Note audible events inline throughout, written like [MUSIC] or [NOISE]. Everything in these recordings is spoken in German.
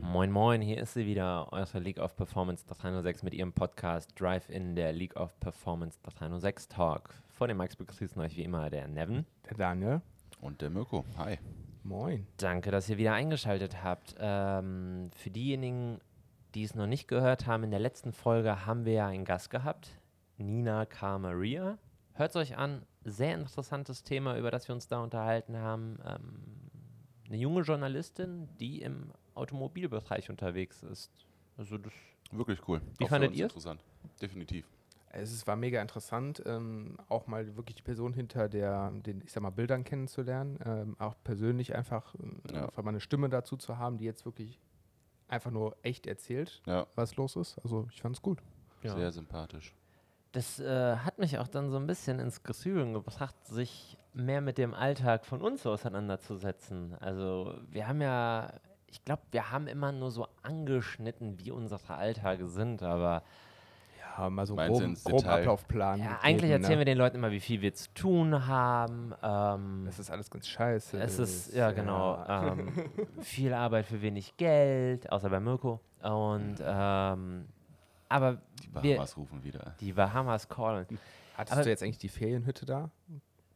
Moin Moin, hier ist sie wieder, eure League of Performance 306 mit ihrem Podcast Drive in der League of Performance 306 Talk. Vor dem Max begrüßen euch wie immer der Nevin. Der Daniel. Und der Mirko. Hi. Moin. Danke, dass ihr wieder eingeschaltet habt. Ähm, für diejenigen, die es noch nicht gehört haben, in der letzten Folge haben wir ja einen Gast gehabt, Nina K. Maria. Hört es euch an, sehr interessantes Thema, über das wir uns da unterhalten haben. Ähm, eine junge Journalistin, die im Automobilbereich unterwegs ist. Also das Wirklich cool. Wie Auch fandet ihr? Interessant. Definitiv. Es war mega interessant, ähm, auch mal wirklich die Person hinter der, den, ich sag mal, Bildern kennenzulernen. Ähm, auch persönlich einfach, ähm, Ja. einfach mal eine Stimme dazu zu haben, die jetzt wirklich einfach nur echt erzählt, Ja, was los ist. Also ich fand's gut. ja. sehr sympathisch. Das äh, hat mich auch dann so ein bisschen ins Grübeln gebracht, sich mehr mit dem Alltag von uns auseinanderzusetzen. Also wir haben ja, ich glaube, wir haben immer nur so angeschnitten, wie unsere Alltage sind, aber Ja, mal so Meinst grob, du ins grob Detail? Ablaufplan. ja, eigentlich erzählen ne? wir den Leuten immer, wie viel wir zu tun haben. Ähm, Das ist alles ganz scheiße. es ist, ja genau, ja. ähm, [LAUGHS] viel Arbeit für wenig Geld, außer bei Mirko. Und, ähm, aber Die wir, Bahamas rufen wieder. die Bahamas callen. Hattest aber- du jetzt eigentlich die Ferienhütte da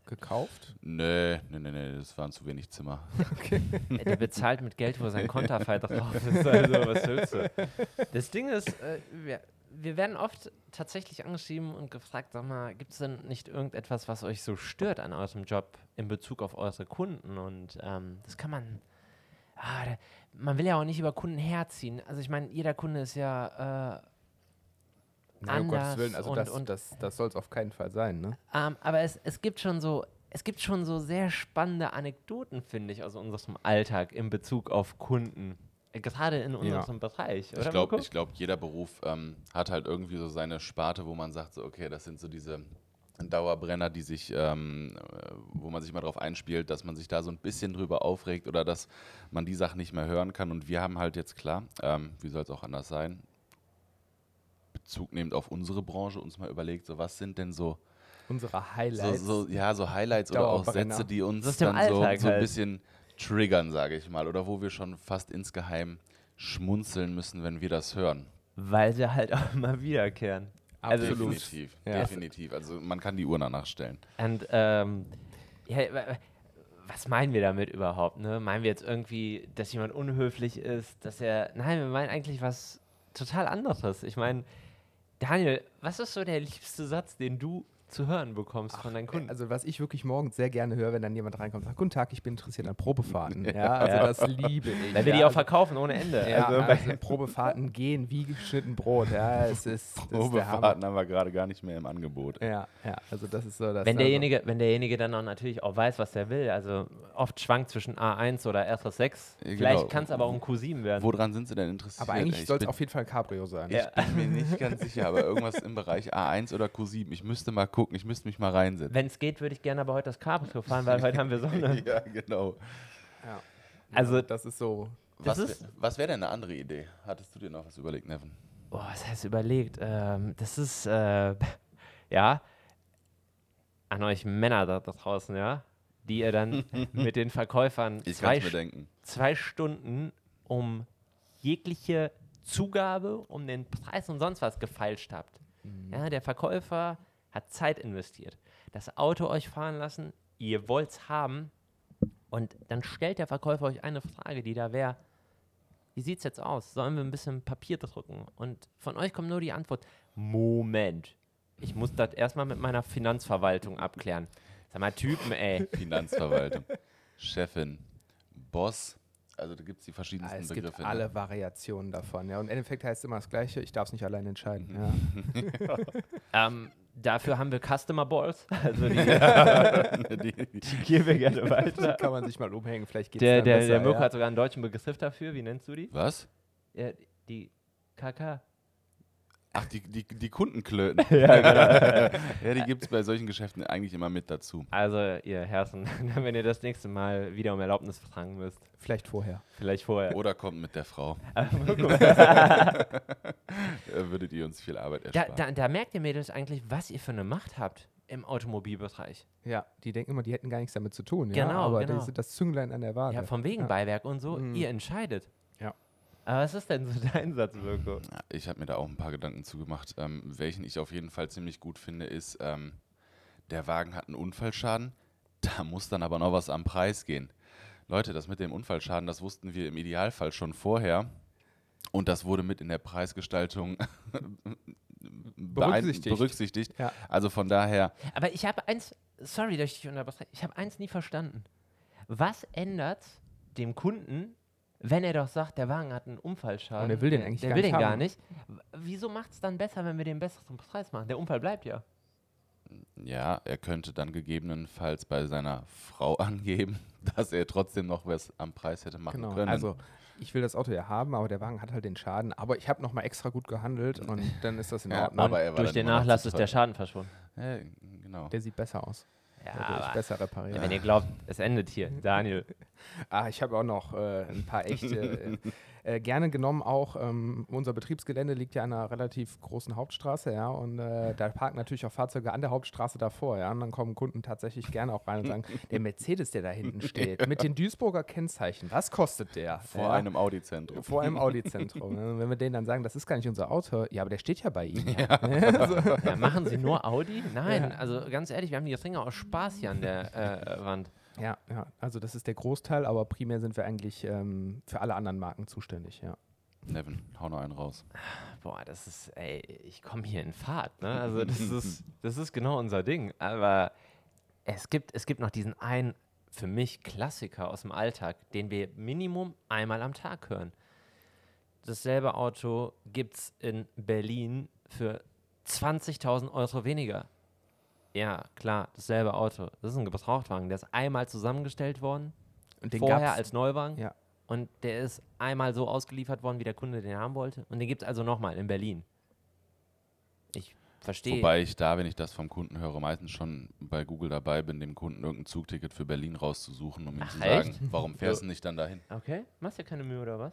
gekauft? Nee, nee, nee, nee, das waren zu wenig Zimmer. [LAUGHS] Ey, Der bezahlt mit Geld, wo sein Konterfei drauf [LAUGHS] ist. Also, was willst du? Das Ding ist, äh, wir, wir werden oft tatsächlich angeschrieben und gefragt, sag mal, gibt es denn nicht irgendetwas, was euch so stört an eurem Job in Bezug auf eure Kunden? Und ähm, das kann man, ah, da, man will ja auch nicht über Kunden herziehen. Also ich meine, jeder Kunde ist ja, äh, Nein, um Gottes Anders Willen, also und- das, und- das, das soll es auf keinen Fall sein, ne? ähm, aber es, es gibt schon so, es gibt schon so sehr spannende Anekdoten, finde ich, aus unserem Alltag in Bezug auf Kunden. Äh, Gerade in unserem Bereich, oder? Ich glaube, glaub, jeder Beruf ähm, hat halt irgendwie so seine Sparte, wo man sagt, so, okay, das sind so diese Dauerbrenner, die sich, ähm, äh, wo man sich mal drauf einspielt, dass man sich da so ein bisschen drüber aufregt oder dass man die Sachen nicht mehr hören kann. Und wir haben halt jetzt klar, ähm, wie soll es auch anders sein, Bezug nehmend auf unsere Branche uns mal überlegt, so was sind denn so Unsere so, Highlights. so, ja, so Highlights oder auch. Sätze, die uns dann so, Alltag so ein halt. bisschen triggern, sage ich mal. Oder wo wir schon fast insgeheim schmunzeln müssen, wenn wir das hören. Weil sie halt auch immer wiederkehren. Also Absolut. Definitiv, Ja. definitiv. Also man kann die Uhr danach stellen. Und ähm, ja, wa- was meinen wir damit überhaupt? Ne? Meinen wir jetzt irgendwie, dass jemand unhöflich ist, dass er. Nein, wir meinen eigentlich was total anderes. Ich meine, Daniel, was ist so der liebste Satz, den du zu hören bekommst von deinen Kunden? Also was ich wirklich morgens sehr gerne höre, wenn dann jemand reinkommt, sagt, guten Tag, ich bin interessiert an Probefahrten. [LAUGHS] Ja, also Ja. das liebe ich. Weil wir die ja, auch verkaufen ohne Ende. Ja, also, also, Probefahrten [LAUGHS] gehen wie geschnitten Brot. Ja, es ist. Probefahrten haben wir gerade gar nicht mehr im Angebot. Ja, ja, also das ist so das. wenn also, derjenige, wenn derjenige dann auch natürlich auch weiß, was er will, also oft schwankt zwischen A1 oder RS6, Ja, vielleicht genau. kann es aber auch ein Q7 werden. Woran sind Sie denn interessiert? aber eigentlich Ich soll es auf jeden Fall ein Cabrio sein. Ja. bin mir nicht [LAUGHS] ganz sicher, aber irgendwas im Bereich A1 oder Q7. Ich müsste mal gucken, ich müsste mich mal reinsetzen. Wenn es geht, würde ich gerne aber heute das Cabrio fahren, weil heute [LAUGHS] haben wir Sonne. [LAUGHS] ja, genau. Ja. Also- das ist so. Das Was, ist- wär- was wäre denn eine andere Idee? Hattest du dir noch was überlegt, Nevin? Oh, was heißt überlegt? Ähm, das ist, äh, [LAUGHS] ja, an euch Männer da draußen, ja, die ihr dann mit den Verkäufern Ich zwei, zwei Stunden um jegliche Zugabe, um den Preis und sonst was gefeilscht habt. Ja, der Verkäufer hat Zeit investiert, das Auto euch fahren lassen, ihr wollt's haben und dann stellt der Verkäufer euch eine Frage, die da wäre, wie sieht's jetzt aus? Sollen wir ein bisschen Papier drucken? Und von euch kommt nur die Antwort, Moment, ich muss das erstmal mit meiner Finanzverwaltung abklären. Sag mal, Typen, ey. [LAUGHS] Finanzverwaltung, Chefin, Boss. Also da gibt es die verschiedensten Ah, es Begriffe. gibt ne? alle Variationen davon. Ja. Und im Endeffekt heißt es immer das Gleiche, ich darf es nicht allein entscheiden. Mhm. Ja. [LAUGHS] Ähm, dafür haben wir Customer Balls, [LAUGHS] also die, [LAUGHS] Die- die geben wir gerne weiter. Kann man sich mal umhängen, vielleicht geht es Der, der, besser. der Mirko ja. hat sogar einen deutschen Begriff dafür. Wie nennst du die? Was? Ja, die KK. Ach, die, die, die Kundenklöten. [LAUGHS] Ja, genau. [LAUGHS] ja, die gibt es bei solchen Geschäften eigentlich immer mit dazu. Also, ihr Herzen, [LAUGHS] wenn ihr das nächste Mal wieder um Erlaubnis fragen müsst, Vielleicht vorher. vielleicht vorher. Oder kommt mit der Frau. Würdet ihr uns viel Arbeit Da, ersparen. da, da merkt ihr Mädels eigentlich, was ihr für eine Macht habt. im Automobilbereich. Ja, die denken immer, die hätten gar nichts damit zu tun. Genau, ja? Aber genau. die sind das Zünglein an der Waage. Ja, von wegen Ja. Beiwerk und so. Mhm. Ihr entscheidet. Aber was ist denn so [LAUGHS] dein Satz, Mirko? Ich habe mir da auch ein paar Gedanken zugemacht. Ähm, welchen ich auf jeden Fall ziemlich gut finde, ist, ähm, der Wagen hat einen Unfallschaden, da muss dann aber noch was am Preis gehen. Leute, das mit dem Unfallschaden, das wussten wir im Idealfall schon vorher. Und das wurde mit in der Preisgestaltung [LAUGHS] Berücksichtigt. berücksichtigt. Ja. Also von daher, Aber ich habe eins, sorry, dass ich dich unterbreche, ich habe eins nie verstanden. Was ändert dem Kunden, wenn er doch sagt, der Wagen hat einen Unfallschaden? Und er will den der, eigentlich der gar will nicht den gar nicht. Wieso macht es dann besser, wenn wir den besseren Preis machen? Der Unfall bleibt ja. ja, er könnte dann gegebenenfalls bei seiner Frau [LAUGHS] angeben, dass er trotzdem noch was am Preis hätte machen Genau. können. Also, ich will das Auto ja haben, aber der Wagen hat halt den Schaden. Aber ich habe nochmal extra gut gehandelt und dann ist das in [LAUGHS] Ja, Ordnung. aber er war Durch den Nachlass ist der. Schaden verschwunden. Ja, genau. der sieht besser aus. Ja, besser repariert. wenn ihr glaubt, es endet hier. Daniel. [LAUGHS] Ah, ich habe auch noch äh, ein paar echte. äh, äh, gerne genommen auch, ähm, unser Betriebsgelände liegt ja an einer relativ großen Hauptstraße, ja, und äh, da parken natürlich auch Fahrzeuge an der Hauptstraße davor, ja, und dann kommen Kunden tatsächlich gerne auch rein und sagen, [LAUGHS] der Mercedes, der da hinten steht, mit den Duisburger Kennzeichen, was kostet der? Vor ja? einem Audi-Zentrum. Vor einem Audi-Zentrum. [LAUGHS] ne? Wenn wir denen dann sagen, das ist gar nicht unser Auto, ja, aber der steht ja bei Ihnen. Ja. so. Ja, machen Sie nur Audi? Nein, Ja. also ganz ehrlich, wir haben die Ringe aus Spaß hier an der [LAUGHS] äh, Wand. ja, ja, also das ist der Großteil, aber primär sind wir eigentlich ähm, für alle anderen Marken zuständig, ja. Nevin, hau noch einen raus. Boah, das ist, ey, ich komme hier in Fahrt, ne? Also das ist, [LAUGHS] das ist genau unser Ding. Aber es gibt, es gibt noch diesen einen, für mich Klassiker aus dem Alltag, den wir Minimum einmal am Tag hören. Dasselbe Auto gibt es in Berlin für 20.000 Euro weniger. Ja, klar, dasselbe Auto. Das ist ein Gebrauchtwagen. Der ist einmal zusammengestellt worden, Und den vorher gab's- als Neuwagen. Ja. Und der ist einmal so ausgeliefert worden, wie der Kunde den haben wollte. Und den gibt es also nochmal in Berlin. Ich verstehe. Wobei ich da, wenn ich das vom Kunden höre, meistens schon bei Google dabei bin, dem Kunden irgendein Zugticket für Berlin rauszusuchen, um ihm Ach, zu sagen, echt? warum fährst du nicht dann dahin? Okay, machst dir keine Mühe oder was?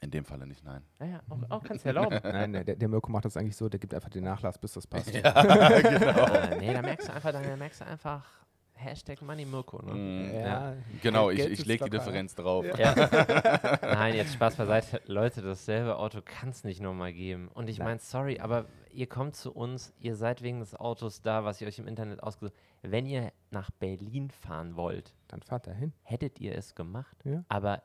In dem Falle nicht, nein. Ja, ja, auch, auch kannst du erlauben. [LAUGHS] Nein, der, der Mirko macht das eigentlich so, der gibt einfach den Nachlass, bis das passt. [LAUGHS] äh, nee, da merkst du einfach, da merkst du einfach Hashtag Money Mirko. Ne? Mm, Ja. Genau, ich, ich lege die Differenz drauf. Ja. [LAUGHS] Nein, jetzt Spaß beiseite. Leute, dasselbe Auto kann es nicht nochmal geben. Und ich meine, sorry, aber ihr kommt zu uns, ihr seid wegen des Autos da, was ihr euch im Internet ausgesucht Wenn ihr nach Berlin fahren wollt, Dann fahrt er hin. hättet ihr es gemacht. Ja. Aber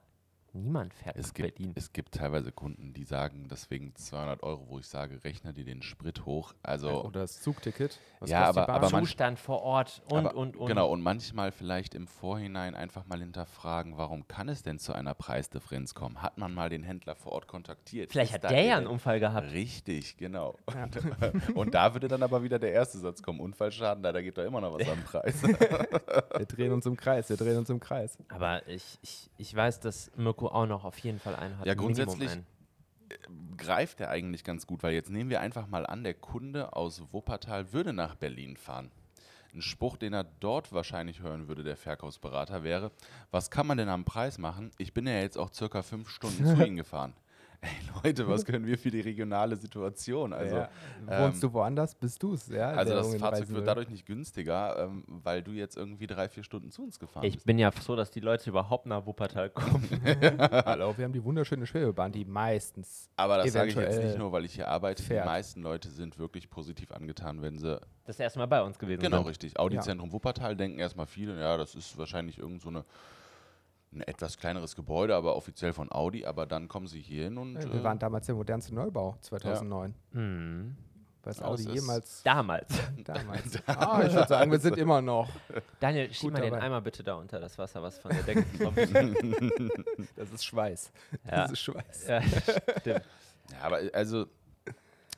niemand fährt Es nach gibt, Berlin. es gibt teilweise Kunden, die sagen, deswegen 200 Euro, wo ich sage, rechne dir den Sprit hoch. Also, Oder das Zugticket. Was Ja, aber- aber man- Zustand vor Ort und, aber, und, und. Genau, und manchmal vielleicht im Vorhinein einfach mal hinterfragen, warum kann es denn zu einer Preisdifferenz kommen? Hat man mal den Händler vor Ort kontaktiert? Vielleicht Ist hat der ja einen Unfall gehabt. Richtig, genau. Ja. [LAUGHS] Und da würde dann aber wieder der erste Satz kommen: Unfallschaden, da, da geht doch immer noch was am Preis. [LAUGHS] Wir drehen uns im Kreis, wir drehen uns im Kreis. Aber ich, ich, ich weiß, dass Mirko auch noch auf jeden Fall einen hat. Ja, grundsätzlich- einen. Greift er eigentlich ganz gut, weil jetzt nehmen wir einfach mal an, der Kunde aus Wuppertal würde nach Berlin fahren. Ein Spruch, den er dort wahrscheinlich hören würde, der Verkaufsberater, wäre: Was kann man denn am Preis machen? Ich bin ja jetzt auch circa fünf Stunden zu [LAUGHS] Ihnen gefahren. Ey Leute, was können wir für die regionale Situation? Also, ja. ähm, Wohnst du woanders, bist du es. Ja, also das Fahrzeug wird dadurch nicht günstiger, ähm, weil du jetzt irgendwie drei, vier Stunden zu uns gefahren Ich bist. bin ja froh, dass die Leute überhaupt nach Wuppertal kommen. [LAUGHS] Hallo, wir haben die wunderschöne Schwebebahn, die meistens. Aber das sage ich jetzt nicht nur, weil ich hier arbeite. fährt. Die meisten Leute sind wirklich positiv angetan, wenn sie Das erste Mal bei uns gewesen Genau, sind. richtig. Audi-Zentrum Wuppertal denken erstmal viele, ja, das ist wahrscheinlich irgend so eine, ein etwas kleineres Gebäude, aber offiziell von Audi. Aber dann kommen sie hier hin und. Wir äh, waren damals der modernste Neubau 2009. Mhm. Was Ja, Audi jemals Damals. [LAUGHS] damals. [LAUGHS] ah, ich würde sagen, wir sind immer noch. [LAUGHS] Daniel, schieb mal den dabei. Eimer bitte da unter das Wasser, was von der Decke kommt. Das ist Schweiß. Ja. Das ist Schweiß. ja, stimmt. ja, aber also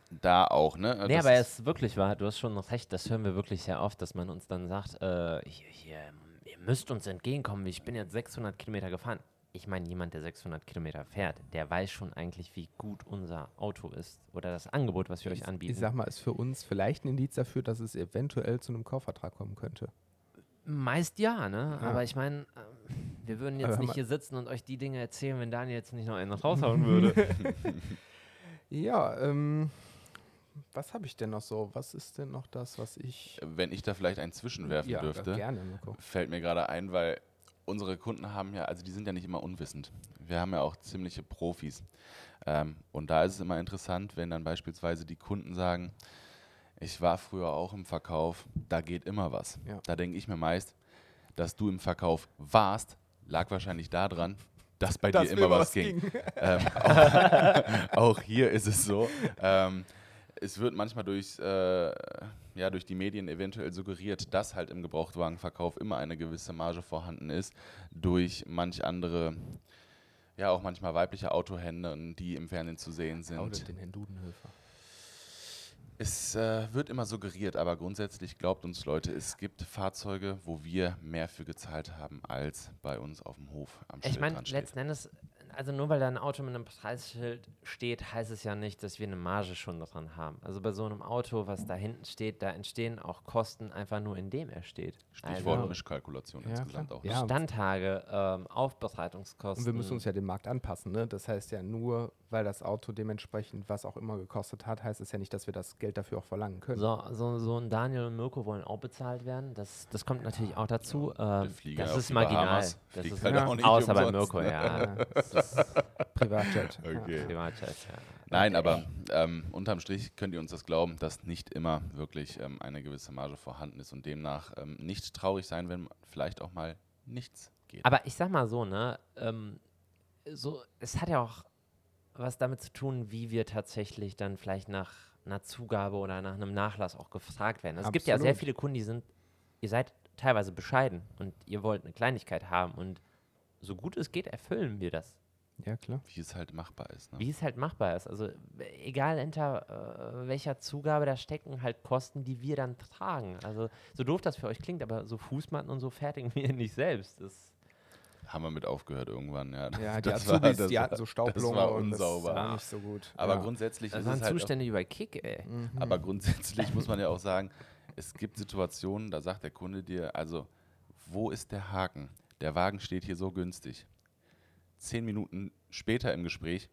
da auch, ne? Nee, Das aber es ist wirklich wahr, du hast schon noch recht, das hören wir wirklich sehr oft, dass man uns dann sagt, äh, hier, hier, müsst uns entgegenkommen, ich bin jetzt 600 Kilometer gefahren. Ich meine, jemand, der 600 Kilometer fährt, der weiß schon eigentlich, wie gut unser Auto ist oder das Angebot, was wir euch anbieten. Ich sag mal, ist für uns vielleicht ein Indiz dafür, dass es eventuell zu einem Kaufvertrag kommen könnte. Meist ja, ne? Ja. Aber ich meine, ähm, wir würden jetzt nicht hier sitzen und euch die Dinge erzählen, wenn Daniel jetzt nicht noch einen raushauen würde. [LAUGHS] Ja, ähm, was habe ich denn noch so? Was ist denn noch das, was ich. Wenn ich da vielleicht einen zwischenwerfen ja, dürfte, gerne, fällt mir gerade ein, weil unsere Kunden haben ja, also die sind ja nicht immer unwissend. Wir haben ja auch ziemliche Profis. Ähm, und da ist es immer interessant, wenn dann beispielsweise die Kunden sagen, ich war früher auch im Verkauf, da geht immer was. Ja. Da denke ich mir meist, dass du im Verkauf warst, lag wahrscheinlich daran, dass bei Dass dir immer was ging. Ähm, [LAUGHS] auch, auch hier ist es so. Ähm, es wird manchmal durch, äh, ja, durch die Medien eventuell suggeriert, dass halt im Gebrauchtwagenverkauf immer eine gewisse Marge vorhanden ist, durch manch andere, ja auch manchmal weibliche Autohändler, die im Fernsehen zu sehen Oder sind. den Herrn Dudenhöfer. Es äh, wird immer suggeriert, aber grundsätzlich glaubt uns Leute, es gibt Fahrzeuge, wo wir mehr für gezahlt haben, als bei uns auf dem Hof am Ich meine, letzten Endes, also nur weil da ein Auto mit einem Preisschild steht, heißt es ja nicht, dass wir eine Marge schon dran haben. Also bei so einem Auto, was da hinten steht, da entstehen auch Kosten einfach nur, indem er steht. Stichwort also Mischkalkulation Ja, insgesamt klar. auch. Ja. Standtage, ähm, Aufbereitungskosten. Und wir müssen uns ja dem Markt anpassen. Ne? Das heißt ja nur, weil das Auto dementsprechend was auch immer gekostet hat, heißt es ja nicht, dass wir das Geld dafür auch verlangen können. So, so, so ein Daniel und Mirko wollen auch bezahlt werden. Das, das kommt natürlich auch dazu. Ähm, Flieger das ist marginal. Das ist halt auch nicht außer bei umsonst, Mirko, ne? ja. [LAUGHS] Ja, ist Privatjet. [LAUGHS] Okay. Privatjet, ja. Nein, aber ähm, unterm Strich könnt ihr uns das glauben, dass nicht immer wirklich ähm, eine gewisse Marge vorhanden ist und demnach ähm, nicht traurig sein, wenn vielleicht auch mal nichts geht. Aber ich sag mal so, ne, ähm, so, es hat ja auch was damit zu tun, wie wir tatsächlich dann vielleicht nach einer Zugabe oder nach einem Nachlass auch gefragt werden. Es gibt ja sehr viele Kunden, die sind, ihr seid teilweise bescheiden und ihr wollt eine Kleinigkeit haben und so gut es geht, erfüllen wir das. Ja, klar. Wie es halt machbar ist. Ne? Wie es halt machbar ist. Also egal hinter äh, welcher Zugabe da stecken halt Kosten, die wir dann tragen. Also so doof das für euch klingt, aber so Fußmatten und so fertigen [LAUGHS] wir nicht selbst. Das, Haben wir mit aufgehört irgendwann, ja. Ja, [LAUGHS] die Das war- Azubis, das die war- hatten so Staublunge war und das unsauber. war nicht so gut. Aber ja. grundsätzlich das ist waren es halt Zustände bei Kick, ey. Mhm. Aber grundsätzlich muss man ja auch sagen, es gibt Situationen, da sagt der Kunde dir, also, wo ist der Haken? Der Wagen steht hier so günstig. Zehn Minuten später im Gespräch,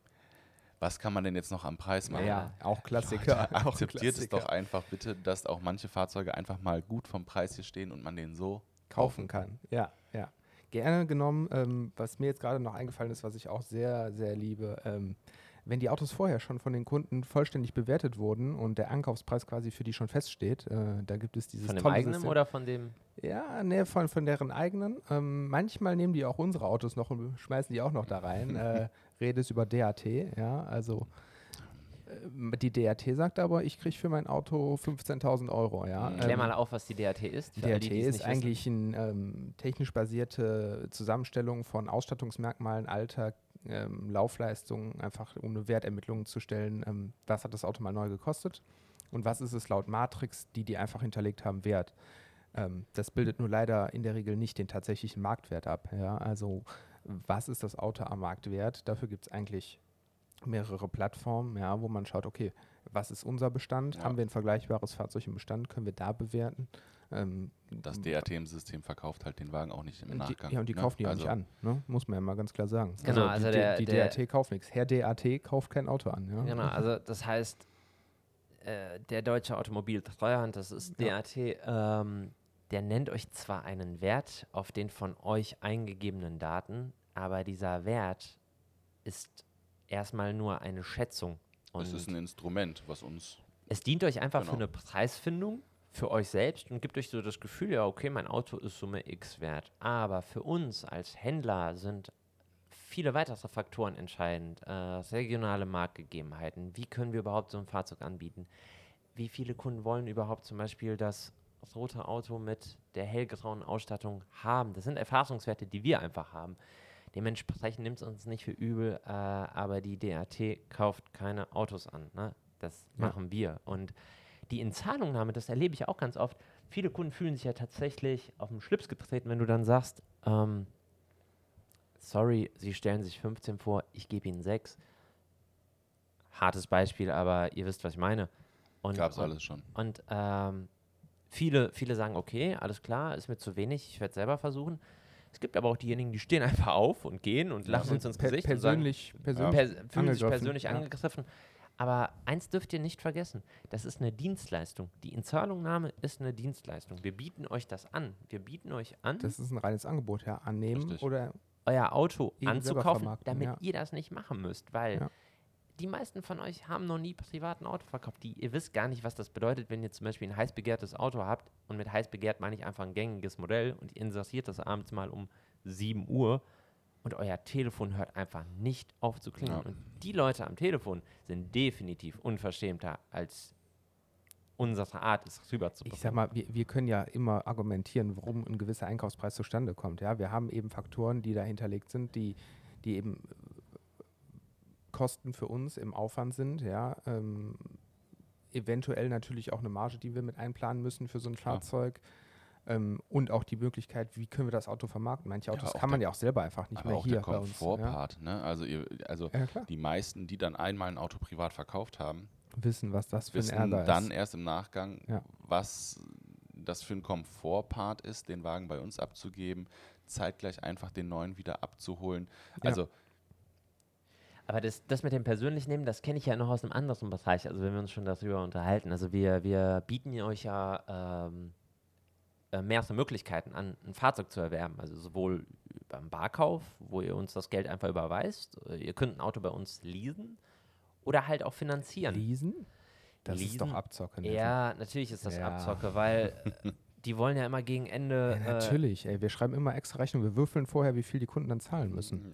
was kann man denn jetzt noch am Preis machen? ja, auch Klassiker. [LAUGHS] auch Akzeptiert es doch einfach bitte, dass auch manche Fahrzeuge einfach mal gut vom Preis hier stehen und man den so kaufen kann. Ja, ja. Gerne genommen, ähm, was mir jetzt gerade noch eingefallen ist, was ich auch sehr, sehr liebe, ähm, wenn die Autos vorher schon von den Kunden vollständig bewertet wurden und der Ankaufspreis quasi für die schon feststeht, äh, da gibt es dieses Von dem eigenen System. oder von dem? Ja, ne, von, von deren eigenen. Ähm, manchmal nehmen die auch unsere Autos noch und schmeißen die auch noch da rein. [LAUGHS] äh, Rede ist über DAT, ja, also ähm, die DAT sagt aber, ich kriege für mein Auto 15.000 Euro, ja. Mhm. Klär Ähm, mal auf, was die DAT ist. alle, DRT die es ist wissen. eigentlich eine ähm, technisch basierte Zusammenstellung von Ausstattungsmerkmalen, Alter, ähm, Laufleistung, einfach um eine Wertermittlung zu stellen. Ähm, was hat das Auto mal neu gekostet und was ist es laut Matrix, die die einfach hinterlegt haben, wert? Ähm, das bildet nur leider in der Regel nicht den tatsächlichen Marktwert ab. Ja? Also was ist das Auto am Marktwert? Dafür gibt es eigentlich mehrere Plattformen, ja, wo man schaut, okay, was ist unser Bestand? Ja. Haben wir ein vergleichbares Fahrzeug im Bestand? Können wir da bewerten? Ähm, Das DAT-System verkauft halt den Wagen auch nicht im Nachgang. Die, ja, und die ne? kaufen die auch Also, nicht an. Ne? Muss man ja mal ganz klar sagen. Genau, also die, der- die, der- DAT kauft nichts. Herr DAT kauft kein Auto an. Ja? Genau, also das heißt, äh, der deutsche Automobiltreuhand, das ist Ja. DAT, ähm, der nennt euch zwar einen Wert auf den von euch eingegebenen Daten, aber dieser Wert ist erstmal nur eine Schätzung. Und es ist ein Instrument, was uns es dient euch einfach für Genau. eine Preisfindung für euch selbst und gibt euch so das Gefühl, ja, okay, mein Auto ist Summe X wert. Aber für uns als Händler sind viele weitere Faktoren entscheidend. Äh, regionale Marktgegebenheiten. Wie können wir überhaupt so ein Fahrzeug anbieten? Wie viele Kunden wollen überhaupt zum Beispiel das rote Auto mit der hellgrauen Ausstattung haben? Das sind Erfahrungswerte, die wir einfach haben. Dementsprechend nimmt es uns nicht für übel, äh, aber die DAT kauft keine Autos an. Ne? Das Ja. machen wir. Und die Inzahlungnahme, das erlebe ich auch ganz oft. Viele Kunden fühlen sich ja tatsächlich auf den Schlips getreten, wenn du dann sagst, ähm, sorry, sie stellen sich 15 vor, ich gebe ihnen 6. Hartes Beispiel, aber ihr wisst, was ich meine. Und, gab es und, alles schon. und ähm, viele, viele sagen, okay, alles klar, ist mir zu wenig, ich werde selber versuchen. Es gibt aber auch diejenigen, die stehen [LAUGHS] einfach auf und gehen und lachen uns ins Gesicht und sagen, persönlich, persönlich pers fühlen sich angegriffen, persönlich ja. Aber eins dürft ihr nicht vergessen, das ist eine Dienstleistung. Die Inzahlungnahme ist eine Dienstleistung. Wir bieten euch das an. Wir bieten euch an, Das ist ein reines Angebot, ja. Annehmen Richtig. oder euer Auto anzukaufen, damit ja. ihr das nicht machen müsst, weil Ja. die meisten von euch haben noch nie privat ein Auto verkauft. Die, ihr wisst gar nicht, was das bedeutet, wenn ihr zum Beispiel ein heiß begehrtes Auto habt und mit heiß begehrt meine ich einfach ein gängiges Modell und ihr interessiert das abends mal um 7 Uhr und euer Telefon hört einfach nicht auf zu klingeln. Ja. Und die Leute am Telefon sind definitiv unverschämter als unsere Art, es rüberzubringen. Ich sag mal, wir, wir können ja immer argumentieren, warum ein gewisser Einkaufspreis zustande kommt. Ja, wir haben eben Faktoren, die da hinterlegt sind, die, die eben äh, Kosten für uns im Aufwand sind. Ja, ähm, eventuell natürlich auch eine Marge, die wir mit einplanen müssen für so ein. Fahrzeug. Ähm, und auch die Möglichkeit, wie können wir das Auto vermarkten. Manche Ja, Autos auch kann man der- ja auch selber einfach nicht Aber mehr auch hier der bei uns. Ja. Komfortpart, ne? Also, ihr, also ja, die meisten, die dann einmal ein Auto privat verkauft haben, Wissen, was das für ein wissen Ärger dann ist. erst im Nachgang, Ja. was das für ein Komfortpart ist, den Wagen bei uns abzugeben, zeitgleich einfach den neuen wieder abzuholen. Ja. Also Aber das, das mit dem persönlich nehmen, das kenne ich ja noch aus einem anderen Bereich. Also wenn wir uns schon darüber unterhalten. Also wir, wir bieten euch ja ähm, äh, mehrere Möglichkeiten an, ein Fahrzeug zu erwerben. Also sowohl beim Barkauf, wo ihr uns das Geld einfach überweist. äh, Ihr könnt ein Auto bei uns leasen oder halt auch finanzieren. Leasen? Das ist doch Leasen? Abzocke. ne? Ja, natürlich ist das Ja. Abzocke, weil äh, [LAUGHS] die wollen ja immer gegen Ende. Ja, äh, natürlich, ey, wir schreiben immer extra Rechnung, wir würfeln vorher, wie viel die Kunden dann zahlen müssen.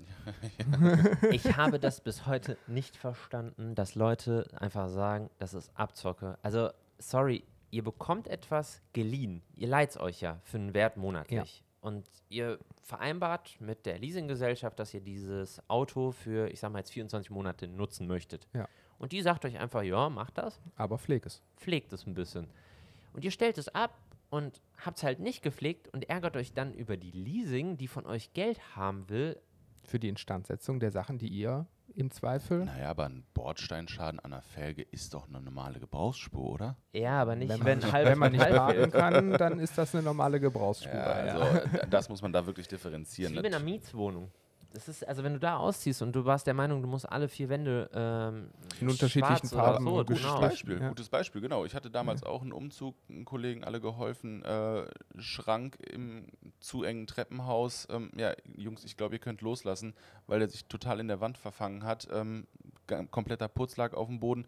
[LAUGHS] Ich habe das bis heute nicht verstanden, dass Leute einfach sagen, das ist Abzocke. Also, sorry, ihr bekommt etwas geliehen. Ihr leiht es euch ja für einen Wert monatlich. Und ihr vereinbart mit der Leasinggesellschaft, dass ihr dieses Auto für, ich sag mal jetzt 24 Monate nutzen möchtet. Ja. Und die sagt euch einfach, ja, macht das, Aber pfleg es. pflegt es ein bisschen. Und ihr stellt es ab und habt es halt nicht gepflegt und ärgert euch dann über die Leasing, die von euch Geld haben will, Für die Instandsetzung der Sachen, die ihr im Zweifel, Naja, aber ein Bordsteinschaden an der Felge ist doch eine normale Gebrauchsspur, oder? Ja, aber nicht, wenn [LAUGHS] wenn, man, halb wenn man nicht fehlt. kann, dann ist das eine normale Gebrauchsspur. Ja, ja. also d- das muss man da wirklich differenzieren. wie mit einer Mietswohnung. Das ist, also wenn du da ausziehst und du warst der Meinung, du musst alle vier Wände ähm, In unterschiedlichen Farben so, und Gutes genau. Beispiel, Ja. gutes Beispiel, genau. Ich hatte damals auch einen Umzug, einen Kollegen alle geholfen, äh, Schrank im zu engen Treppenhaus. Ähm, ja, Jungs, ich glaube, ihr könnt loslassen, weil er sich total in der Wand verfangen hat. Ähm, kompletter Putz lag auf dem Boden.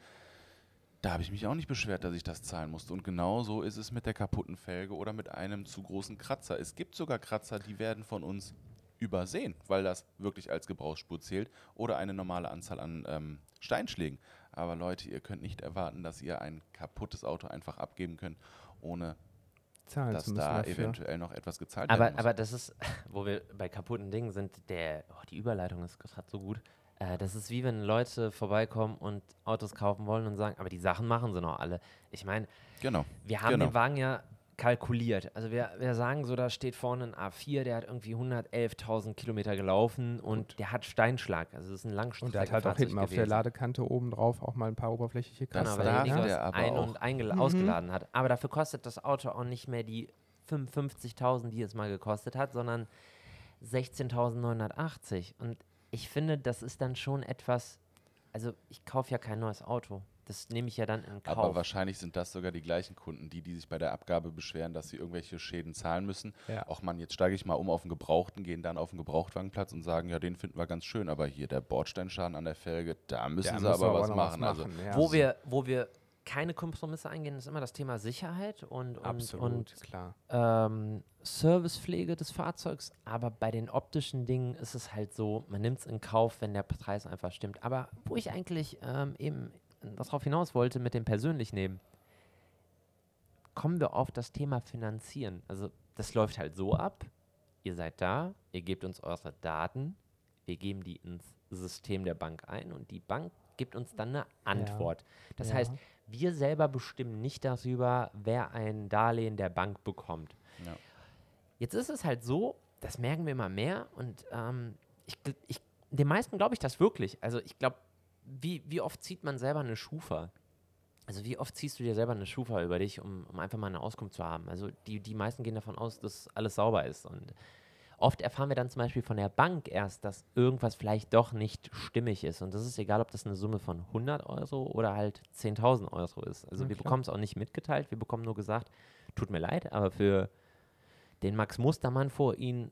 Da habe ich mich auch nicht beschwert, dass ich das zahlen musste. Und genau so ist es mit der kaputten Felge oder mit einem zu großen Kratzer. Es gibt sogar Kratzer, die werden von uns übersehen, weil das wirklich als Gebrauchsspur zählt oder eine normale Anzahl an ähm, Steinschlägen. Aber Leute, ihr könnt nicht erwarten, dass ihr ein kaputtes Auto einfach abgeben könnt, ohne Zahlen dass da dafür. eventuell noch etwas gezahlt Aber, werden muss. aber das ist, [LAUGHS] wo wir bei kaputten Dingen sind, der, oh, die Überleitung ist gerade so gut. Äh, das ist wie wenn Leute vorbeikommen und Autos kaufen wollen und sagen, aber die Sachen machen sie noch alle. Ich meine, genau. wir haben Genau. den Wagen ja kalkuliert. Also wir, wir sagen so, da steht vorne ein A4, der hat irgendwie 111.000 Kilometer gelaufen und der hat Steinschlag. Also das ist ein Langstreckenfahrzeug Und der hat halt auch hinten auf der. Ladekante oben drauf auch mal ein paar oberflächliche Das Genau, Kratzer. weil der der aber ein- und Mhm. ausgeladen hat. Aber dafür kostet das Auto auch nicht mehr die 55.000, die es mal gekostet hat, sondern 16.980. Und ich finde, das ist dann schon etwas, also ich kaufe ja kein neues Auto. Das nehme ich ja dann in Kauf. Aber wahrscheinlich sind das sogar die gleichen Kunden, die, die sich bei der Abgabe beschweren, dass sie irgendwelche Schäden zahlen müssen. Ja. Auch man, jetzt steige ich mal um auf den Gebrauchten, gehen dann auf den Gebrauchtwagenplatz und sagen, ja, den finden wir ganz schön, aber hier der Bordsteinschaden an der Felge, da müssen Da sie müssen wir aber was noch machen. Also, ja. wo, wir, wo wir keine Kompromisse eingehen, ist immer das Thema Sicherheit und, und, Absolut, und klar. ähm, Servicepflege des Fahrzeugs, aber bei den optischen Dingen ist es halt so, man nimmt es in Kauf, wenn der Preis einfach stimmt. Aber wo ich eigentlich ähm, eben darauf hinaus wollte mit dem persönlich nehmen, kommen wir auf das Thema Finanzieren. Also das läuft halt so ab, ihr seid da, ihr gebt uns eure Daten, wir geben die ins System der Bank ein und die Bank gibt uns dann eine Antwort. Das Ja. heißt, wir selber bestimmen nicht darüber, wer ein Darlehen der Bank bekommt. Ja. Jetzt ist es halt so, das merken wir immer mehr und ähm, ich, ich, den meisten glaube ich das wirklich. Also ich glaube, wie, wie oft zieht man selber eine Schufa? Also wie oft ziehst du dir selber eine Schufa über dich, um, um einfach mal eine Auskunft zu haben? Also die, die meisten gehen davon aus, dass alles sauber ist und oft erfahren wir dann zum Beispiel von der Bank erst, dass irgendwas vielleicht doch nicht stimmig ist. Und das ist egal, ob das eine Summe von 100 Euro oder halt 10.000 Euro ist. Also Ja, wir bekommen es auch nicht mitgeteilt. Wir bekommen nur gesagt, tut mir leid, aber für den Max Mustermann vor Ihnen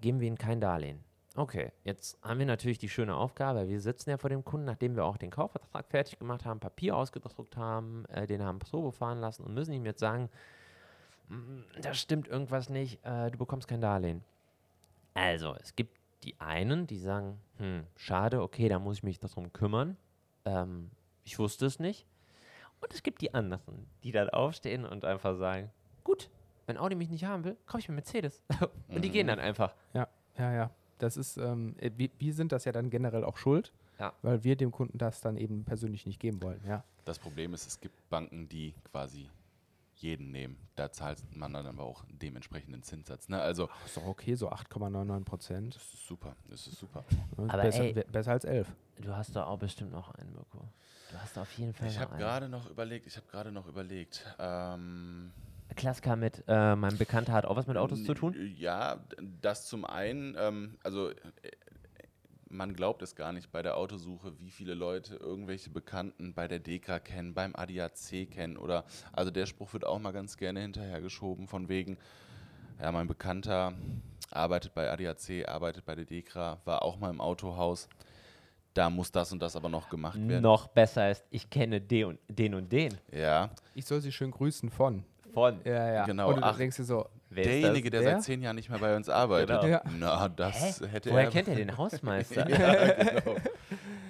geben wir Ihnen kein Darlehen. Okay, jetzt haben wir natürlich die schöne Aufgabe, wir sitzen ja vor dem Kunden, nachdem wir auch den Kaufvertrag fertig gemacht haben, Papier ausgedruckt haben, äh, den haben Probe fahren lassen und müssen ihm jetzt sagen, "Mm, da stimmt irgendwas nicht, äh, du bekommst kein Darlehen. Also, es gibt die einen, die sagen, hm, schade, okay, da muss ich mich darum kümmern. Ähm, ich wusste es nicht. Und es gibt die anderen, die dann aufstehen und einfach sagen, gut, wenn Audi mich nicht haben will, kaufe ich mir Mercedes. [LAUGHS] und die gehen dann einfach. Ja, ja, ja. Das ist, ähm, äh, wir, wir sind das ja dann generell auch schuld, Ja. weil wir dem Kunden das dann eben persönlich nicht geben wollen. Ja, Das Problem ist, es gibt Banken, die quasi jeden nehmen. Da zahlt man dann aber auch dementsprechenden Zinssatz. Ne? Also, ist doch okay, so 8,99 Prozent. das ist super, das ist super. Aber besser, ey- be- besser als 11. Du hast doch auch bestimmt noch einen, Mirko. Du hast auf jeden Fall Ich noch habe einen. gerade noch überlegt, ich habe gerade noch überlegt. Ähm, Klassiker mit, äh, mein Bekannter hat auch was mit Autos zu tun. Ja, das zum einen, ähm, also äh, man glaubt es gar nicht bei der Autosuche, wie viele Leute irgendwelche Bekannten bei der Dekra kennen, beim ADAC kennen oder, also der Spruch wird auch mal ganz gerne hinterhergeschoben von wegen, ja, mein Bekannter arbeitet bei ADAC, arbeitet bei der Dekra, war auch mal im Autohaus, da muss das und das aber noch gemacht werden. Noch besser ist, ich kenne den und den und den. Ja, Ich soll sie schön grüßen von. Von. Ja, ja. Genau, Und du ach. denkst dir so, Wer ist derjenige, der Wer? seit zehn Jahren nicht mehr bei uns arbeitet. Genau. Ja. Na, das Hä? hätte Woher er. kennt er den [LAUGHS] Hausmeister? ja, genau.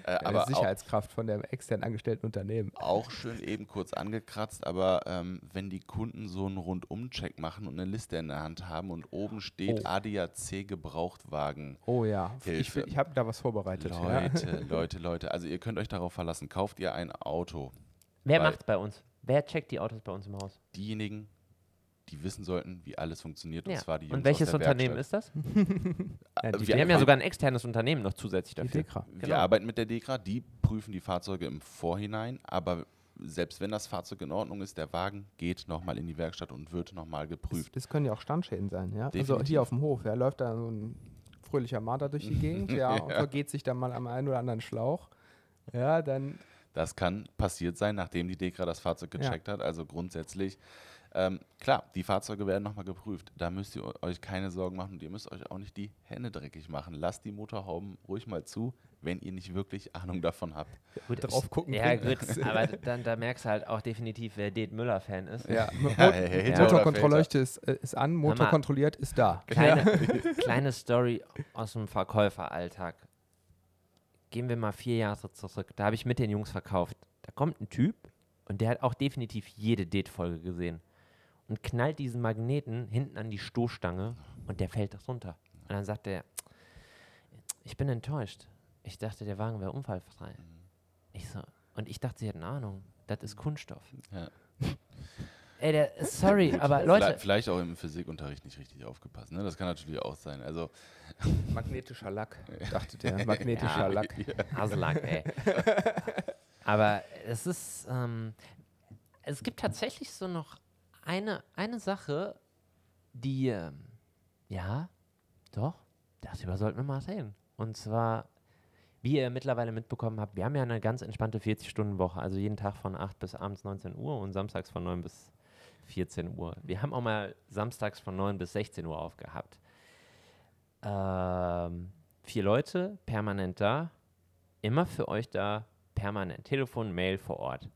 Äh, aber Sicherheitskraft von dem extern angestellten Unternehmen. auch schön eben kurz angekratzt, aber ähm, wenn die Kunden so einen Rundumcheck machen und eine Liste in der Hand haben und oben steht Oh. ADAC Gebrauchtwagen. Oh ja, ich, Hilfe. ich habe da was vorbereitet. Ja. Leute, [LAUGHS] Leute, Leute, also ihr könnt euch darauf verlassen, kauft ihr ein Auto. Wer macht's bei uns? Wer checkt die Autos bei uns im Haus? Diejenigen, die wissen sollten, wie alles funktioniert, und Ja. zwar die Jungs Und welches aus der Unternehmen Werkstatt. ist das? [LAUGHS] Ja, die Wir Wir haben ja sogar ein externes Unternehmen noch zusätzlich Die dafür. Dekra. Wir Genau. arbeiten mit der DEKRA, die prüfen die Fahrzeuge im Vorhinein, aber selbst wenn das Fahrzeug in Ordnung ist, der Wagen geht nochmal in die Werkstatt und wird nochmal Das, geprüft. das können ja auch Standschäden sein, ja. Also Definitiv. hier auf dem Hof, ja, läuft da so ein fröhlicher Marder durch die [LAUGHS] Gegend, ja, und Ja. vergeht sich dann mal am einen oder anderen Schlauch. Ja, dann Das kann passiert sein, nachdem die DEKRA das Fahrzeug gecheckt hat. Also grundsätzlich, ähm, klar, die Fahrzeuge werden nochmal geprüft. Da müsst ihr euch keine Sorgen machen und ihr müsst euch auch nicht die Hände dreckig machen. Lasst die Motorhauben ruhig mal zu, wenn ihr nicht wirklich Ahnung davon habt. Gut, drauf gucken Ja, gut, [LAUGHS] aber dann da merkst du halt auch definitiv, wer Det Müller-Fan ist. ja, Ja, [LAUGHS] Hater oder Motorkontrollleuchte ist, äh, ist an, Motor kontrolliert ist da. Kleine, [LAUGHS] kleine Story aus dem Verkäuferalltag. Gehen wir mal vier Jahre zurück. Da habe ich mit den Jungs verkauft. Da kommt ein Typ und der hat auch definitiv jede Det-Folge gesehen und knallt diesen Magneten hinten an die Stoßstange und der fällt runter. Und dann sagt er, ich bin enttäuscht. Ich dachte, der Wagen wäre unfallfrei. Ich so, und ich dachte, sie hätten Ahnung. Das ist Kunststoff. Ja. [LAUGHS] Ey, der, [LAUGHS] sorry, aber Leute, Vielleicht, auch im Physikunterricht nicht richtig aufgepasst. Ne? Das kann natürlich auch sein. Also, [LAUGHS] Magnetischer Lack, dachte der. [LAUGHS] Magnetischer Ja. Lack. Haselag, ey. Aber es ist, ähm, es gibt tatsächlich so noch eine, eine Sache, die, ähm, ja, doch, darüber sollten wir mal reden. Und zwar, wie ihr mittlerweile mitbekommen habt, wir haben ja eine ganz entspannte 40-Stunden-Woche, also jeden Tag von 8 bis abends 19 Uhr und samstags von 9 bis 14 Uhr. Wir haben auch mal samstags von 9 bis 16 Uhr aufgehabt. Ähm, vier Leute, permanent da, immer für euch da, permanent. Telefon, Mail vor Ort.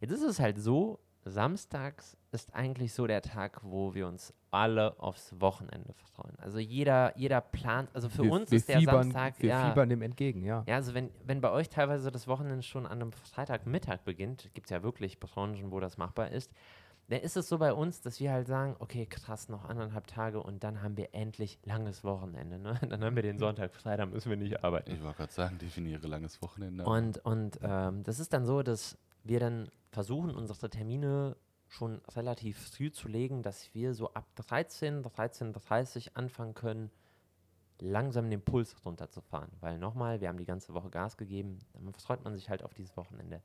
Jetzt ist es halt so, samstags ist eigentlich so der Tag, wo wir uns alle aufs Wochenende freuen. Also jeder, jeder plant, also für wir, uns wir ist der fiebern, Samstag, Wir ja, fiebern dem entgegen, ja. ja, also wenn, wenn bei euch teilweise das Wochenende schon an einem Freitagmittag beginnt, gibt es ja wirklich Branchen, wo das machbar ist, dann ist es so bei uns, dass wir halt sagen, okay, krass, noch anderthalb Tage und dann haben wir endlich langes Wochenende. Ne? [LAUGHS] Dann haben wir den Sonntag frei, dann müssen wir nicht arbeiten. ich wollte gerade sagen, definiere langes Wochenende. Und, und ähm, das ist dann so, dass wir dann versuchen, unsere Termine schon relativ früh zu legen, dass wir so ab 13, 13.30 anfangen können, langsam den Puls runterzufahren. Weil nochmal, wir haben die ganze Woche Gas gegeben, dann freut man sich halt auf dieses Wochenende.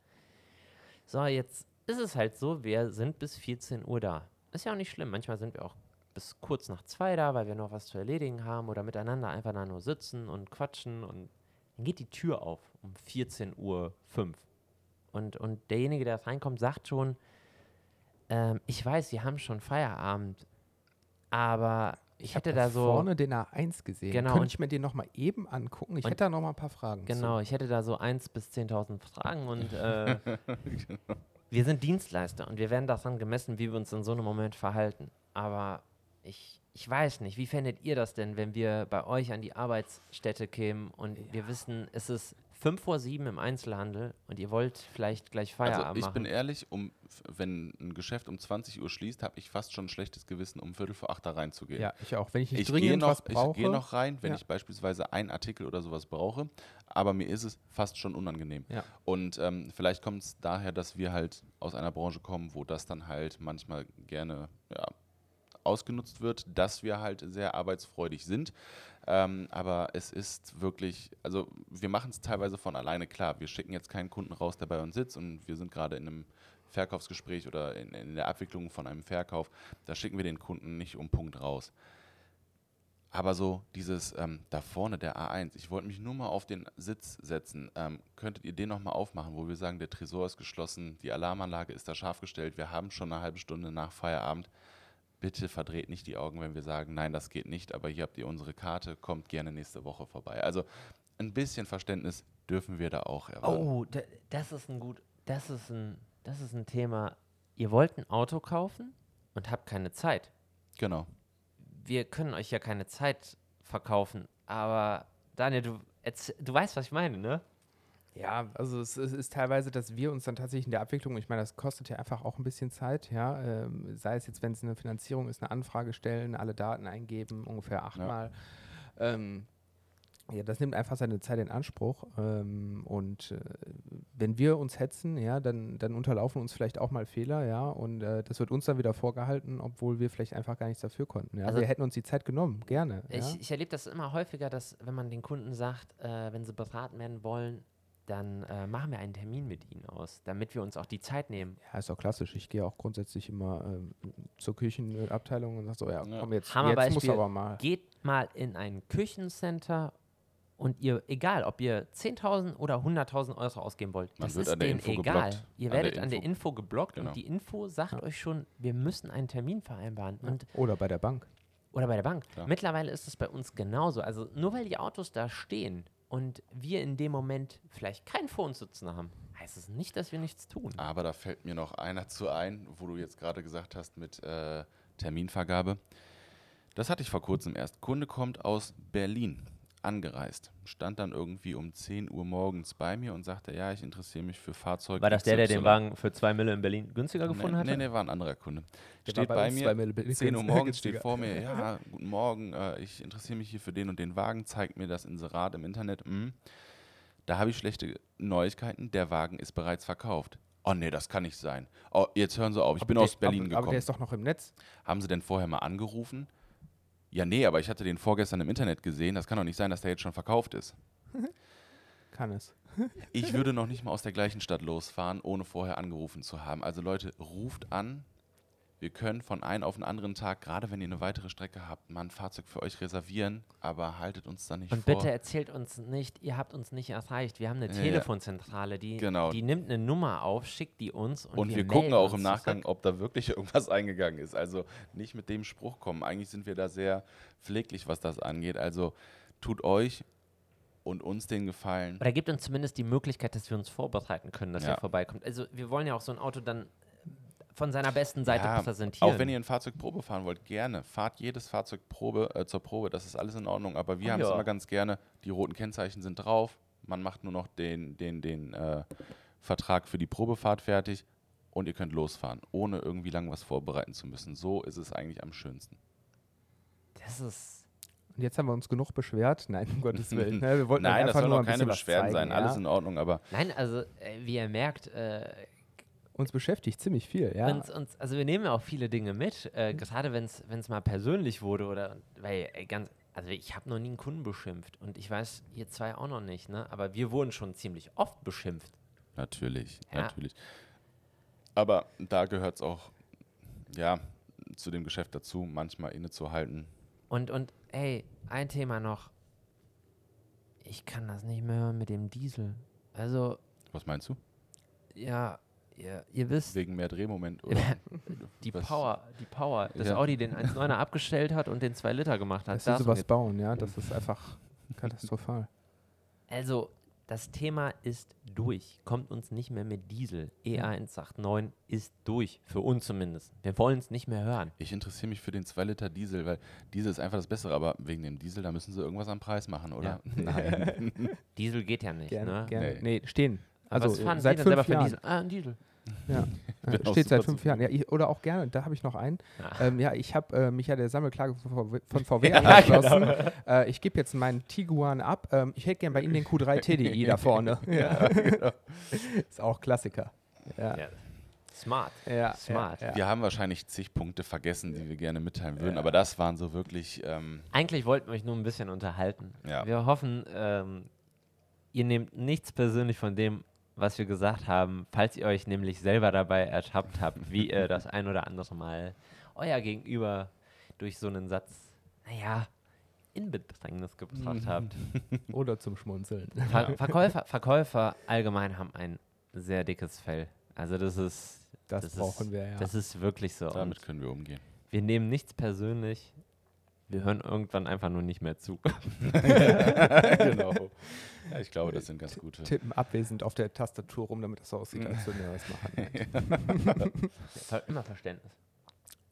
So, jetzt ist es halt so, wir sind bis 14 Uhr da. Ist ja auch nicht schlimm, manchmal sind wir auch bis kurz nach zwei da, weil wir noch was zu erledigen haben oder miteinander einfach da nur sitzen und quatschen und dann geht die Tür auf um 14.05 Uhr. Und, und derjenige, der reinkommt, sagt schon, ähm, ich weiß, Sie haben schon Feierabend, aber ich, hätte da so. vorne den A1 gesehen. Genau, Könnte ich mir den nochmal eben angucken? Ich hätte da noch mal ein paar Fragen Genau, zu. ich hätte da so 1 bis 10.000 Fragen und äh, [LAUGHS] [LAUGHS] wir sind Dienstleister und wir werden daran gemessen, wie wir uns in so einem Moment verhalten. Aber ich, ich weiß nicht, wie fändet ihr das denn, wenn wir bei euch an die Arbeitsstätte kämen und wir wissen, es ist 5 vor 7 im Einzelhandel und ihr wollt vielleicht gleich Feierabend Also ich machen? bin ehrlich, um, wenn ein Geschäft um 20 Uhr schließt, habe ich fast schon ein schlechtes Gewissen, um Viertel vor acht da reinzugehen. Ja, ich auch. Wenn ich nicht Ich gehe dringend noch, was ich brauche. gehe noch rein, wenn Ja. ich beispielsweise einen Artikel oder sowas brauche, aber mir ist es fast schon unangenehm. Ja. Und ähm, vielleicht kommt es daher, dass wir halt aus einer Branche kommen, wo das dann halt manchmal gerne ja, ausgenutzt wird, dass wir halt sehr arbeitsfreudig sind. Ähm, aber es ist wirklich, also wir machen es teilweise von alleine klar. Wir schicken jetzt keinen Kunden raus, der bei uns sitzt und wir sind gerade in einem Verkaufsgespräch oder in, in der Abwicklung von einem Verkauf. Da schicken wir den Kunden nicht um Punkt raus. Aber so dieses ähm, da vorne, der A1, ich wollte mich nur mal auf den Sitz setzen. Ähm, könntet ihr den nochmal aufmachen, wo wir sagen, der Tresor ist geschlossen, die Alarmanlage ist da scharf gestellt, wir haben schon eine halbe Stunde nach Feierabend. Bitte verdreht nicht die Augen, wenn wir sagen, nein, das geht nicht, aber hier habt ihr unsere Karte, kommt gerne nächste Woche vorbei. Also ein bisschen Verständnis dürfen wir da auch erwarten. Oh, da, das ist ein gut, das ist ein, das ist ein Thema. Ihr wollt ein Auto kaufen und habt keine Zeit. Genau. wir können euch ja keine Zeit verkaufen, aber Daniel, du, du weißt, was ich meine, ne? Ja, also es, es ist teilweise, dass wir uns dann tatsächlich in der Abwicklung, ich meine, das kostet ja einfach auch ein bisschen Zeit, ja, ähm, sei es jetzt, wenn es eine Finanzierung ist, eine Anfrage stellen, alle Daten eingeben, ungefähr achtmal. Ähm, ja, das nimmt einfach seine Zeit in Anspruch. Ähm, und äh, wenn wir uns hetzen, ja, dann, dann unterlaufen uns vielleicht auch mal Fehler, ja, und äh, das wird uns dann wieder vorgehalten, obwohl wir vielleicht einfach gar nichts dafür konnten. Ja. Also- wir hätten uns die Zeit genommen, gerne. ja. Ich, ich erlebe das immer häufiger, dass wenn man den Kunden sagt, äh, wenn sie beraten werden wollen, dann äh, machen wir einen Termin mit ihnen aus, damit wir uns auch die Zeit nehmen. Ja, ist auch klassisch. Ich gehe auch grundsätzlich immer ähm, zur Küchenabteilung und sage so, ja, Ja. komm, jetzt, Hammerbeispiel. jetzt muss aber mal. Geht mal in ein Küchencenter und ihr, egal ob ihr 10.000 oder 100.000 Euro ausgeben wollt, Man das wird ist an der denen Info egal. geblockt. Ihr An der werdet an der Info. Info geblockt Genau. und die Info sagt euch schon, wir müssen einen Termin vereinbaren. Und Oder bei der Bank. Oder bei der Bank. Klar. Mittlerweile ist es bei uns genauso. Also nur weil die Autos da stehen und wir in dem Moment vielleicht keinen vor uns sitzen haben, heißt es nicht, dass wir nichts tun. Aber da fällt mir noch einer zu ein, wo du jetzt gerade gesagt hast mit äh, Terminvergabe. Das hatte ich vor kurzem erst. Kunde kommt aus Berlin angereist, stand dann irgendwie um 10 Uhr morgens bei mir und sagte, ja, ich interessiere mich für Fahrzeuge. War das der, der den Wagen für zwei Mille in Berlin günstiger gefunden nee, hatte? Nee, nee, war ein anderer Kunde. Der Steht bei bei mir, zwei Mille billiger, 10 Uhr [LAUGHS] günstiger. morgens steht vor mir, ja, guten Morgen, äh, ich interessiere mich hier für den und den Wagen, zeigt mir das Inserat im Internet. hm. Da habe ich schlechte Neuigkeiten, der Wagen ist bereits verkauft. Oh nee, das kann nicht sein. Oh, jetzt hören Sie auf, ich bin der, aus Berlin aber, gekommen. Aber der ist doch noch im Netz. Haben Sie denn vorher mal angerufen? Ja, nee, aber ich hatte den vorgestern im Internet gesehen. Das kann doch nicht sein, dass der jetzt schon verkauft ist. [LAUGHS] Kann es. Ich würde noch nicht mal aus der gleichen Stadt losfahren, ohne vorher angerufen zu haben. Also Leute, ruft an. Wir können von einem auf den anderen Tag, gerade wenn ihr eine weitere Strecke habt, mal ein Fahrzeug für euch reservieren, aber haltet uns da nicht Und vor. bitte erzählt uns nicht, ihr habt uns nicht erreicht. Wir haben eine Ja. Telefonzentrale, die, Genau. die nimmt eine Nummer auf, schickt die uns und, Und wir, wir gucken auch im Nachgang, ob da wirklich [LAUGHS] irgendwas eingegangen ist. Also nicht mit dem Spruch kommen. Eigentlich sind wir da sehr pfleglich, was das angeht. Also tut euch und uns den Gefallen. Oder gebt uns zumindest die Möglichkeit, dass wir uns vorbereiten können, dass Ja. ihr vorbeikommt. Also wir wollen ja auch so ein Auto dann von seiner besten Seite Ja, präsentieren. Auch wenn ihr ein Fahrzeug Probe fahren wollt, gerne. Fahrt jedes Fahrzeug Probe, äh, zur Probe, das ist alles in Ordnung. Aber wir Oh haben es ja. immer ganz gerne, die roten Kennzeichen sind drauf. Man macht nur noch den, den, den äh, Vertrag für die Probefahrt fertig und ihr könnt losfahren, ohne irgendwie lang was vorbereiten zu müssen. So ist es eigentlich am schönsten. das ist Und jetzt haben wir uns genug beschwert. Nein, um Gottes [LAUGHS] Willen. Wir wollten Nein, das einfach sollen nur auch ein keine Beschwerden zeigen, sein, ja? alles in Ordnung, aber Nein, also äh, wie ihr merkt, äh, Uns beschäftigt ziemlich viel, ja. uns, uns, also wir nehmen ja auch viele Dinge mit, äh, gerade wenn es mal persönlich wurde oder weil äh, ganz, also ich habe noch nie einen Kunden beschimpft und ich weiß ihr zwei auch noch nicht, ne? Aber wir wurden schon ziemlich oft beschimpft. natürlich, Ja. natürlich. Aber da gehört es auch, ja, zu dem Geschäft dazu, manchmal innezuhalten. Und, und ey, ein Thema noch. Ich kann das nicht mehr hören mit dem Diesel. Also, Was meinst du? ja, ihr, ihr wisst, Wegen mehr Drehmoment oder? [LAUGHS] die was- Power, die Power, dass Ja. Audi den 1.9er abgestellt hat und den 2 Liter gemacht hat. Dass sie das sowas und bauen, ja, das ist einfach katastrophal. Also, das Thema ist durch. Kommt uns nicht mehr mit Diesel. E EA189 ist durch. Für uns zumindest. Wir wollen es nicht mehr hören. Ich interessiere mich für den 2 Liter Diesel, weil Diesel ist einfach das Bessere, aber wegen dem Diesel, da müssen sie irgendwas am Preis machen, oder? [LAUGHS] Nein. Diesel geht ja nicht. Gerne, ne? gerne. Nee. Nee, stehen. Also was fahren äh, Sie seit denn selber fünf für Jahren. Diesel? Ah, ein Diesel. Ja, [LAUGHS] äh, auch steht seit fünf Jahren. Ja, ich, oder auch gerne, da habe ich noch einen. Ja. Ähm, ja, ich habe äh, mich ja der Sammelklage von VW, von VW [LAUGHS] angeschlossen. äh, ich gebe jetzt meinen Tiguan ab. Ähm, ich hätte gern bei Ihnen den Q3 [LAUGHS] TDI da vorne. Ja, genau. Ist auch Klassiker. Ja, Ja. Smart. ja, Smart. Ja, ja. Wir haben wahrscheinlich zig Punkte vergessen, die wir gerne mitteilen würden, Ja. aber das waren so wirklich, ähm, Eigentlich wollten wir euch nur ein bisschen unterhalten. Ja. Wir hoffen, ähm, ihr nehmt nichts persönlich von dem, was wir gesagt haben, falls ihr euch nämlich selber dabei ertappt habt, wie ihr das ein oder andere Mal euer Gegenüber durch so einen Satz, naja, in Bedrängnis gebracht habt. [LAUGHS] Oder zum Schmunzeln. Ver Verkäufer, Verkäufer allgemein haben ein sehr dickes Fell. Also das ist, Das, Das brauchen ist, wir ja. das ist wirklich so. Und damit können wir umgehen. wir nehmen nichts persönlich. Wir hören irgendwann einfach nur nicht mehr zu. [LAUGHS] genau. [LAUGHS] Ja, ich glaube, das sind ganz gute. Tippen abwesend auf der Tastatur rum, damit das so aussieht, als würden wir was machen. [LAUGHS] Ver- Immer Verständnis.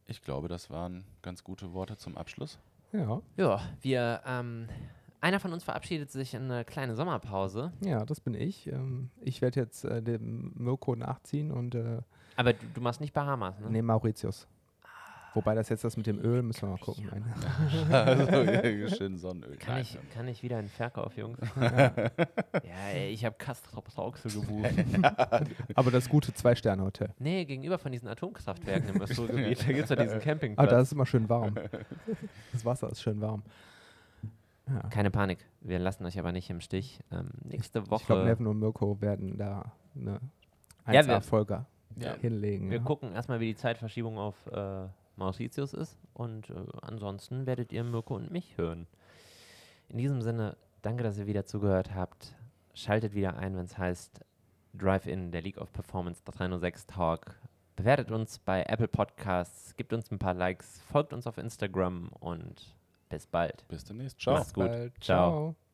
Ich glaube, das waren ganz gute Worte zum Abschluss. Ja, Ja, wir, ähm, einer von uns verabschiedet sich in eine kleine Sommerpause. ja, das bin ich. Ähm, ich werde jetzt äh, dem Mirko nachziehen und äh, Aber du, du machst nicht Bahamas, ne? nee, Mauritius. Wobei das jetzt das mit dem Öl, müssen wir mal gucken. [LAUGHS] also, schön Sonnenöl. Kann Nein, ich, kann ich wieder in den Verkauf, Jungs? [LAUGHS] ja, ey, ich habe Kastrop Rauxel gebucht. [LAUGHS] Aber das gute Zwei-Sterne-Hotel. Nee, gegenüber von diesen Atomkraftwerken im Östrogebiet, da gibt es ja diesen Aber Campingplatz. da ist immer schön warm. Das Wasser ist schön warm. Ja. Keine Panik, wir lassen euch aber nicht im Stich. Ähm, nächste Woche, Ich glaube, Neven und Mirko werden da eine Ja, wir- 1A-Folge Ja. hinlegen. wir ja. gucken erstmal, wie die Zeitverschiebung auf äh, Mauritius ist und äh, ansonsten werdet ihr Mirko und mich hören. In diesem Sinne, danke, dass ihr wieder zugehört habt. Schaltet wieder ein, wenn es heißt Drive-In, der League of Performance 306 Talk. Bewertet uns bei Apple Podcasts, gibt uns ein paar Likes, folgt uns auf Instagram und bis bald. Bis demnächst. Ciao. Macht's gut. Bald. Ciao. Ciao.